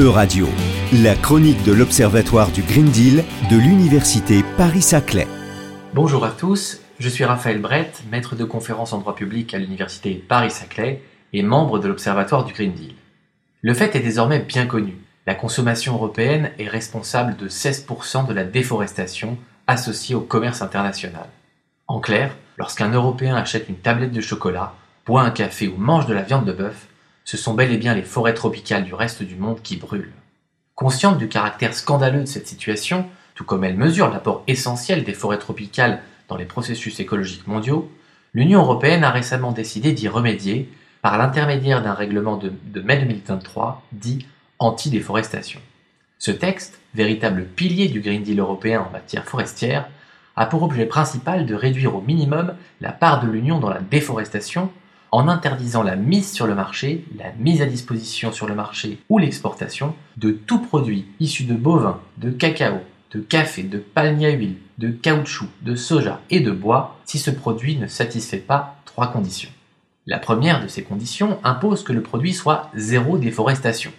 E-Radio, la chronique de l'Observatoire du Green Deal de l'Université Paris-Saclay. Bonjour à tous, je suis Raphaël Brett, maître de conférence en droit public à l'Université Paris-Saclay et membre de l'Observatoire du Green Deal. Le fait est désormais bien connu. La consommation européenne est responsable de 16% de la déforestation associée au commerce international. En clair, lorsqu'un Européen achète une tablette de chocolat, boit un café ou mange de la viande de bœuf, ce sont bel et bien les forêts tropicales du reste du monde qui brûlent. Consciente du caractère scandaleux de cette situation, tout comme elle mesure l'apport essentiel des forêts tropicales dans les processus écologiques mondiaux, l'Union européenne a récemment décidé d'y remédier par l'intermédiaire d'un règlement de, mai 2023 dit anti-déforestation. Ce texte, véritable pilier du Green Deal européen en matière forestière, a pour objet principal de réduire au minimum la part de l'Union dans la déforestation en interdisant la mise sur le marché, la mise à disposition sur le marché ou l'exportation de tout produit issu de bovins, de cacao, de café, de palmier à huile, de caoutchouc, de soja et de bois si ce produit ne satisfait pas trois conditions. La première de ces conditions impose que le produit soit zéro déforestation.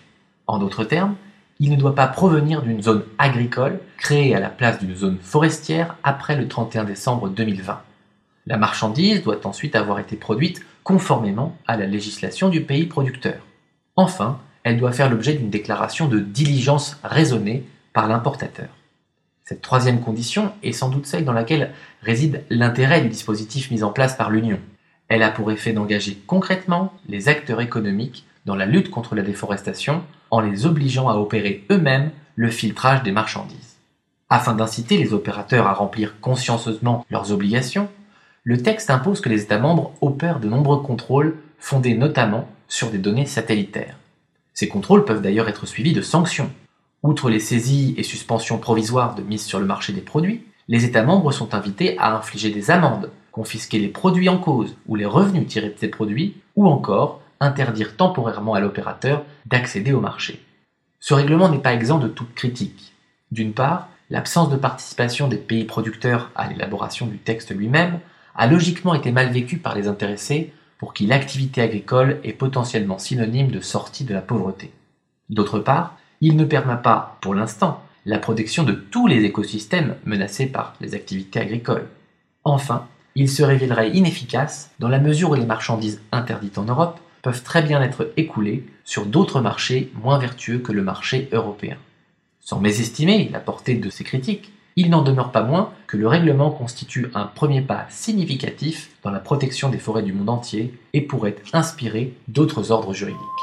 En d'autres termes, il ne doit pas provenir d'une zone agricole créée à la place d'une zone forestière après le 31 décembre 2020. La marchandise doit ensuite avoir été produite conformément à la législation du pays producteur. Enfin, elle doit faire l'objet d'une déclaration de diligence raisonnée par l'importateur. Cette troisième condition est sans doute celle dans laquelle réside l'intérêt du dispositif mis en place par l'Union. Elle a pour effet d'engager concrètement les acteurs économiques dans la lutte contre la déforestation en les obligeant à opérer eux-mêmes le filtrage des marchandises. Afin d'inciter les opérateurs à remplir consciencieusement leurs obligations, le texte impose que les États membres opèrent de nombreux contrôles fondés notamment sur des données satellitaires. Ces contrôles peuvent d'ailleurs être suivis de sanctions. Outre les saisies et suspensions provisoires de mise sur le marché des produits, les États membres sont invités à infliger des amendes, confisquer les produits en cause ou les revenus tirés de ces produits, ou encore interdire temporairement à l'opérateur d'accéder au marché. Ce règlement n'est pas exempt de toute critique. D'une part, l'absence de participation des pays producteurs à l'élaboration du texte lui-même a logiquement été mal vécu par les intéressés pour qui l'activité agricole est potentiellement synonyme de sortie de la pauvreté. D'autre part, il ne permet pas, pour l'instant, la protection de tous les écosystèmes menacés par les activités agricoles. Enfin, il se révélerait inefficace dans la mesure où les marchandises interdites en Europe peuvent très bien être écoulées sur d'autres marchés moins vertueux que le marché européen. Sans mésestimer la portée de ces critiques, il n'en demeure pas moins que le règlement constitue un premier pas significatif dans la protection des forêts du monde entier et pourrait inspirer d'autres ordres juridiques.